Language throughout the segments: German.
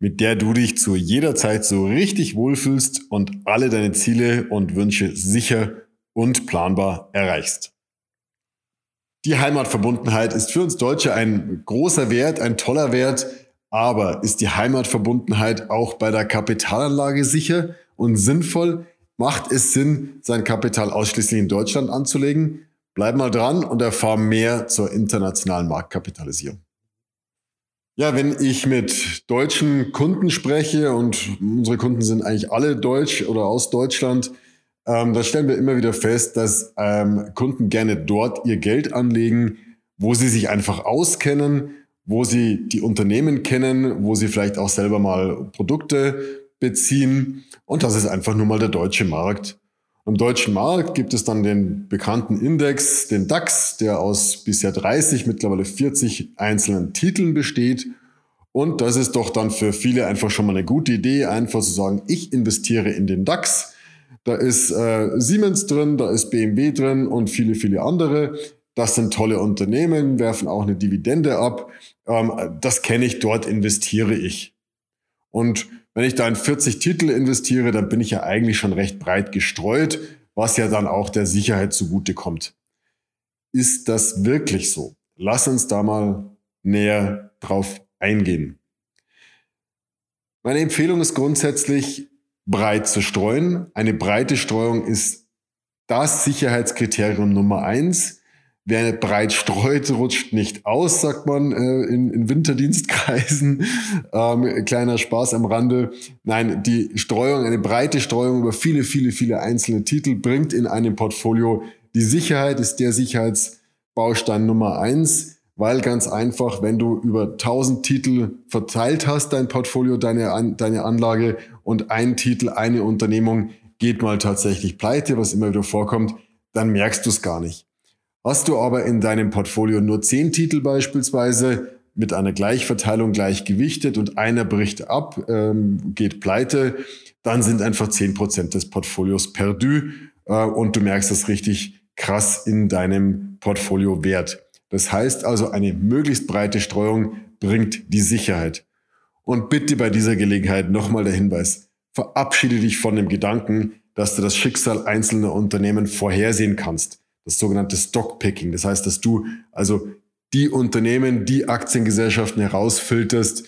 mit der du dich zu jeder Zeit so richtig wohlfühlst und alle deine Ziele und Wünsche sicher und planbar erreichst. Die Heimatverbundenheit ist für uns Deutsche ein großer Wert, ein toller Wert, aber ist die Heimatverbundenheit auch bei der Kapitalanlage sicher und sinnvoll? Macht es Sinn, sein Kapital ausschließlich in Deutschland anzulegen? Bleib mal dran und erfahr mehr zur internationalen Marktkapitalisierung. Ja, wenn ich mit deutschen Kunden spreche und unsere Kunden sind eigentlich alle deutsch oder aus Deutschland, ähm, da stellen wir immer wieder fest, dass ähm, Kunden gerne dort ihr Geld anlegen, wo sie sich einfach auskennen, wo sie die Unternehmen kennen, wo sie vielleicht auch selber mal Produkte beziehen. Und das ist einfach nur mal der deutsche Markt. Am deutschen Markt gibt es dann den bekannten Index, den DAX, der aus bisher 30, mittlerweile 40 einzelnen Titeln besteht. Und das ist doch dann für viele einfach schon mal eine gute Idee, einfach zu sagen, ich investiere in den DAX. Da ist äh, Siemens drin, da ist BMW drin und viele, viele andere. Das sind tolle Unternehmen, werfen auch eine Dividende ab. Ähm, das kenne ich, dort investiere ich. Und wenn ich da in 40 Titel investiere, dann bin ich ja eigentlich schon recht breit gestreut, was ja dann auch der Sicherheit zugutekommt. Ist das wirklich so? Lass uns da mal näher drauf eingehen. Meine Empfehlung ist grundsätzlich, breit zu streuen. Eine breite Streuung ist das Sicherheitskriterium Nummer eins. Wer breit streut, rutscht nicht aus, sagt man äh, in, in Winterdienstkreisen. Ähm, kleiner Spaß am Rande. Nein, die Streuung, eine breite Streuung über viele, viele, viele einzelne Titel bringt in einem Portfolio die Sicherheit, ist der Sicherheitsbaustein Nummer eins, weil ganz einfach, wenn du über 1000 Titel verteilt hast, dein Portfolio, deine, deine Anlage und ein Titel, eine Unternehmung geht mal tatsächlich pleite, was immer wieder vorkommt, dann merkst du es gar nicht. Hast du aber in deinem Portfolio nur zehn Titel beispielsweise mit einer Gleichverteilung gleichgewichtet und einer bricht ab, ähm, geht pleite, dann sind einfach zehn Prozent des Portfolios perdu äh, und du merkst das richtig krass in deinem Portfolio wert. Das heißt also, eine möglichst breite Streuung bringt die Sicherheit. Und bitte bei dieser Gelegenheit nochmal der Hinweis, verabschiede dich von dem Gedanken, dass du das Schicksal einzelner Unternehmen vorhersehen kannst das sogenannte Stockpicking. Das heißt, dass du also die Unternehmen, die Aktiengesellschaften herausfilterst,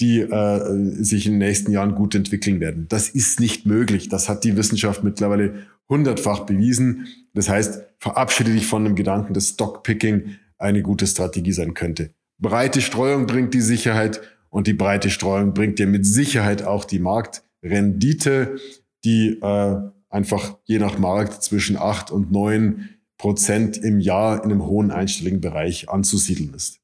die äh, sich in den nächsten Jahren gut entwickeln werden. Das ist nicht möglich. Das hat die Wissenschaft mittlerweile hundertfach bewiesen. Das heißt, verabschiede dich von dem Gedanken, dass Stockpicking eine gute Strategie sein könnte. Breite Streuung bringt die Sicherheit und die breite Streuung bringt dir mit Sicherheit auch die Marktrendite, die äh, einfach je nach Markt zwischen acht und neun Prozent im Jahr in einem hohen einstelligen Bereich anzusiedeln ist.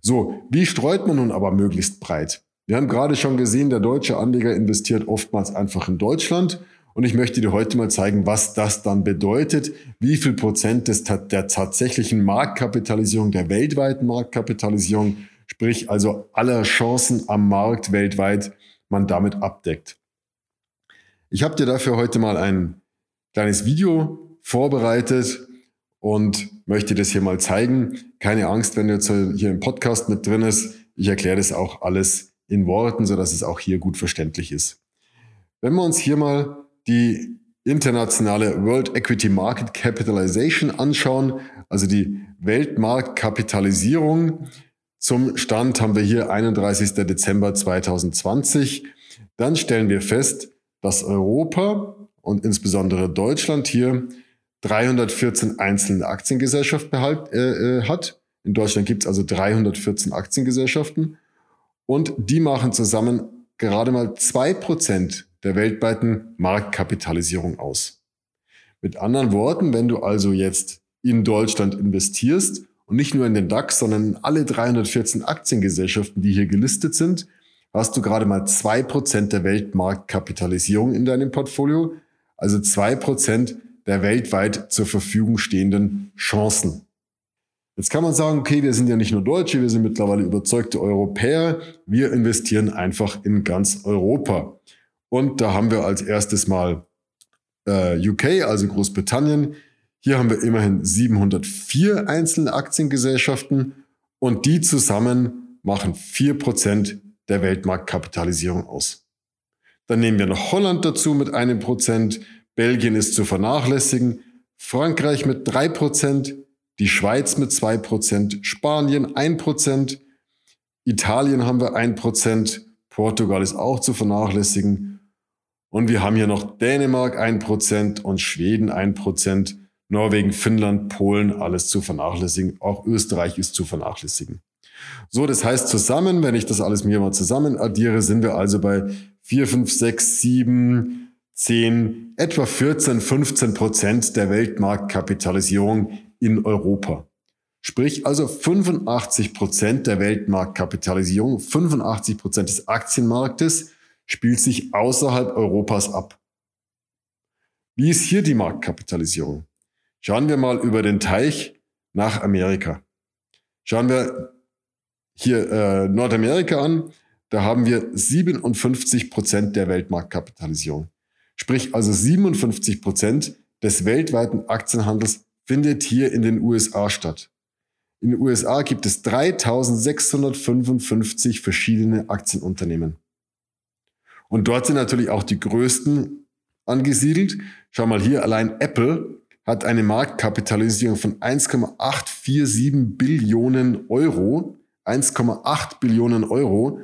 So, wie streut man nun aber möglichst breit? Wir haben gerade schon gesehen, der deutsche Anleger investiert oftmals einfach in Deutschland. Und ich möchte dir heute mal zeigen, was das dann bedeutet, wie viel Prozent des, der tatsächlichen Marktkapitalisierung, der weltweiten Marktkapitalisierung, sprich also aller Chancen am Markt weltweit, man damit abdeckt. Ich habe dir dafür heute mal ein kleines Video vorbereitet, und möchte das hier mal zeigen. Keine Angst, wenn du jetzt hier im Podcast mit drin ist. Ich erkläre das auch alles in Worten, sodass es auch hier gut verständlich ist. Wenn wir uns hier mal die internationale World Equity Market Capitalization anschauen, also die Weltmarktkapitalisierung, zum Stand haben wir hier 31. Dezember 2020, dann stellen wir fest, dass Europa und insbesondere Deutschland hier 314 einzelne Aktiengesellschaften behalt, äh, äh, hat. In Deutschland gibt es also 314 Aktiengesellschaften und die machen zusammen gerade mal zwei Prozent der weltweiten Marktkapitalisierung aus. Mit anderen Worten, wenn du also jetzt in Deutschland investierst und nicht nur in den DAX, sondern in alle 314 Aktiengesellschaften, die hier gelistet sind, hast du gerade mal zwei Prozent der Weltmarktkapitalisierung in deinem Portfolio, also zwei Prozent der weltweit zur Verfügung stehenden Chancen. Jetzt kann man sagen, okay, wir sind ja nicht nur Deutsche, wir sind mittlerweile überzeugte Europäer, wir investieren einfach in ganz Europa. Und da haben wir als erstes mal äh, UK, also Großbritannien. Hier haben wir immerhin 704 einzelne Aktiengesellschaften und die zusammen machen 4% der Weltmarktkapitalisierung aus. Dann nehmen wir noch Holland dazu mit einem Prozent, Belgien ist zu vernachlässigen, Frankreich mit drei Prozent, die Schweiz mit zwei Prozent, Spanien ein Prozent, Italien haben wir ein Prozent, Portugal ist auch zu vernachlässigen und wir haben hier noch Dänemark ein Prozent und Schweden ein Prozent, Norwegen, Finnland, Polen, alles zu vernachlässigen, auch Österreich ist zu vernachlässigen. So, das heißt zusammen, wenn ich das alles mir mal zusammen addiere, sind wir also bei 4, 5, 6, 7, 10, etwa 14, 15 Prozent der Weltmarktkapitalisierung in Europa. Sprich also 85 Prozent der Weltmarktkapitalisierung, 85 Prozent des Aktienmarktes spielt sich außerhalb Europas ab. Wie ist hier die Marktkapitalisierung? Schauen wir mal über den Teich nach Amerika. Schauen wir hier äh, Nordamerika an, da haben wir 57 Prozent der Weltmarktkapitalisierung. Sprich also 57 Prozent des weltweiten Aktienhandels findet hier in den USA statt. In den USA gibt es 3655 verschiedene Aktienunternehmen. Und dort sind natürlich auch die größten angesiedelt. Schau mal hier, allein Apple hat eine Marktkapitalisierung von 1,847 Billionen Euro. 1,8 Billionen Euro,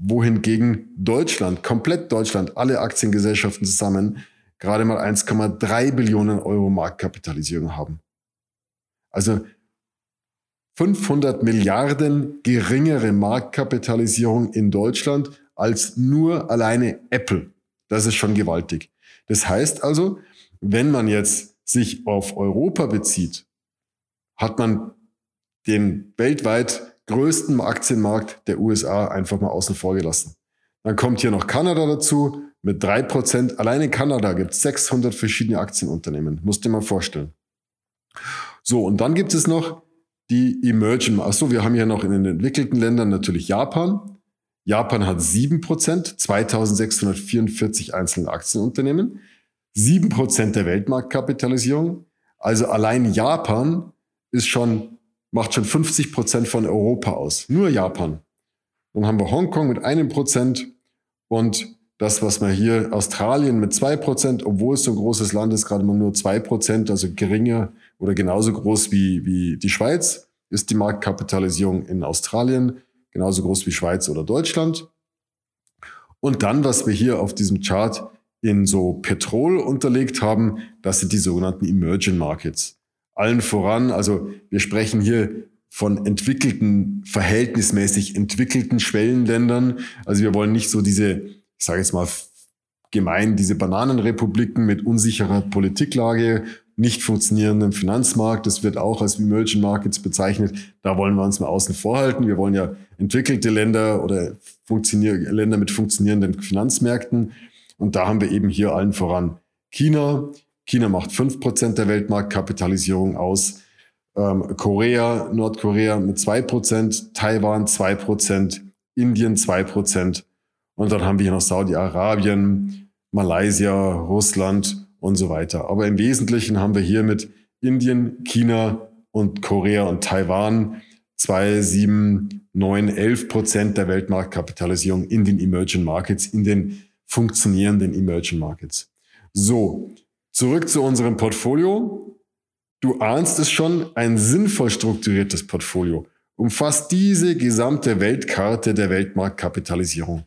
wohingegen Deutschland, komplett Deutschland, alle Aktiengesellschaften zusammen gerade mal 1,3 Billionen Euro Marktkapitalisierung haben. Also 500 Milliarden geringere Marktkapitalisierung in Deutschland als nur alleine Apple. Das ist schon gewaltig. Das heißt also, wenn man jetzt sich auf Europa bezieht, hat man den weltweit größten Aktienmarkt der USA einfach mal außen vor gelassen. Dann kommt hier noch Kanada dazu mit drei Prozent. Alleine in Kanada gibt es 600 verschiedene Aktienunternehmen. Musst dir mal vorstellen. So, und dann gibt es noch die Emerging. Achso, wir haben hier noch in den entwickelten Ländern natürlich Japan. Japan hat sieben Prozent, 2644 einzelne Aktienunternehmen. Sieben Prozent der Weltmarktkapitalisierung. Also allein Japan ist schon, macht schon 50 Prozent von Europa aus. Nur Japan. Dann haben wir Hongkong mit einem Prozent und das, was wir hier Australien mit zwei Prozent, obwohl es so ein großes Land ist, gerade mal nur zwei Prozent, also geringer oder genauso groß wie, wie die Schweiz, ist die Marktkapitalisierung in Australien, genauso groß wie Schweiz oder Deutschland. Und dann, was wir hier auf diesem Chart in so Petrol unterlegt haben, das sind die sogenannten Emerging Markets. Allen voran, also wir sprechen hier von entwickelten, verhältnismäßig entwickelten Schwellenländern. Also wir wollen nicht so diese, ich sage jetzt mal gemein, diese Bananenrepubliken mit unsicherer Politiklage, nicht funktionierendem Finanzmarkt, das wird auch als Emerging Markets bezeichnet. Da wollen wir uns mal außen vor halten. Wir wollen ja entwickelte Länder oder Länder mit funktionierenden Finanzmärkten. Und da haben wir eben hier allen voran China. China macht fünf Prozent der Weltmarktkapitalisierung aus ähm, Korea, Nordkorea mit 2%, Taiwan 2%, Indien 2%. Und dann haben wir hier noch Saudi-Arabien, Malaysia, Russland und so weiter. Aber im Wesentlichen haben wir hier mit Indien, China und Korea und Taiwan 2, 7, 9, 11 Prozent der Weltmarktkapitalisierung in den Emerging Markets, in den funktionierenden Emerging Markets. So, zurück zu unserem Portfolio. Du ahnst es schon, ein sinnvoll strukturiertes Portfolio umfasst diese gesamte Weltkarte der Weltmarktkapitalisierung.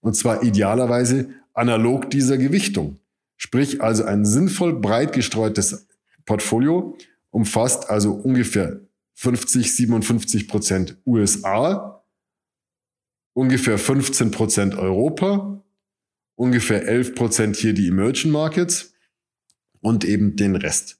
Und zwar idealerweise analog dieser Gewichtung. Sprich also ein sinnvoll breit gestreutes Portfolio umfasst also ungefähr 50, 57 Prozent USA, ungefähr 15 Prozent Europa, ungefähr 11 Prozent hier die Emerging Markets und eben den Rest.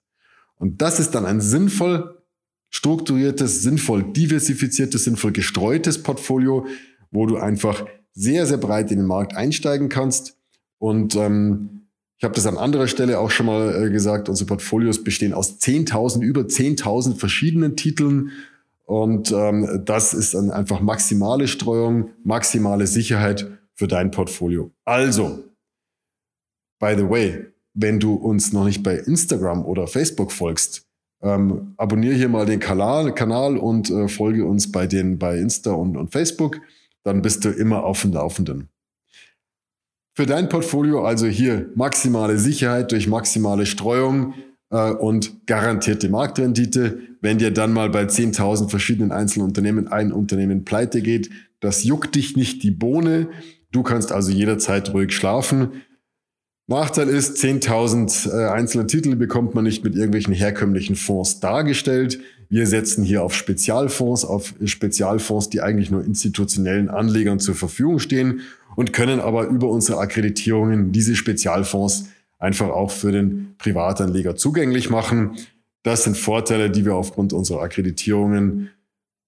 Und das ist dann ein sinnvoll strukturiertes, sinnvoll diversifiziertes, sinnvoll gestreutes Portfolio, wo du einfach sehr, sehr breit in den Markt einsteigen kannst. Und ähm, ich habe das an anderer Stelle auch schon mal äh, gesagt, unsere Portfolios bestehen aus 10.000, über 10.000 verschiedenen Titeln. Und ähm, das ist dann einfach maximale Streuung, maximale Sicherheit für dein Portfolio. Also, by the way, wenn du uns noch nicht bei Instagram oder Facebook folgst, ähm, abonniere hier mal den Kanal, Kanal und äh, folge uns bei den bei Insta und, und Facebook. Dann bist du immer auf dem Laufenden. Für dein Portfolio also hier maximale Sicherheit durch maximale Streuung äh, und garantierte Marktrendite. Wenn dir dann mal bei 10.000 verschiedenen einzelnen Unternehmen ein Unternehmen pleite geht, das juckt dich nicht die Bohne. Du kannst also jederzeit ruhig schlafen. Nachteil ist, 10.000 äh, einzelne Titel bekommt man nicht mit irgendwelchen herkömmlichen Fonds dargestellt. Wir setzen hier auf Spezialfonds, auf Spezialfonds, die eigentlich nur institutionellen Anlegern zur Verfügung stehen und können aber über unsere Akkreditierungen diese Spezialfonds einfach auch für den Privatanleger zugänglich machen. Das sind Vorteile, die wir aufgrund unserer Akkreditierungen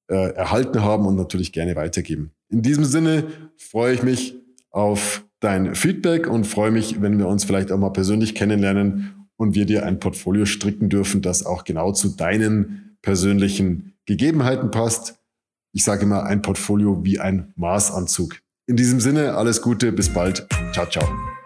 äh, erhalten haben und natürlich gerne weitergeben. In diesem Sinne freue ich mich auf dein Feedback und freue mich, wenn wir uns vielleicht auch mal persönlich kennenlernen und wir dir ein Portfolio stricken dürfen, das auch genau zu deinen persönlichen Gegebenheiten passt. Ich sage immer ein Portfolio wie ein Maßanzug. In diesem Sinne, alles Gute, bis bald. Ciao, ciao.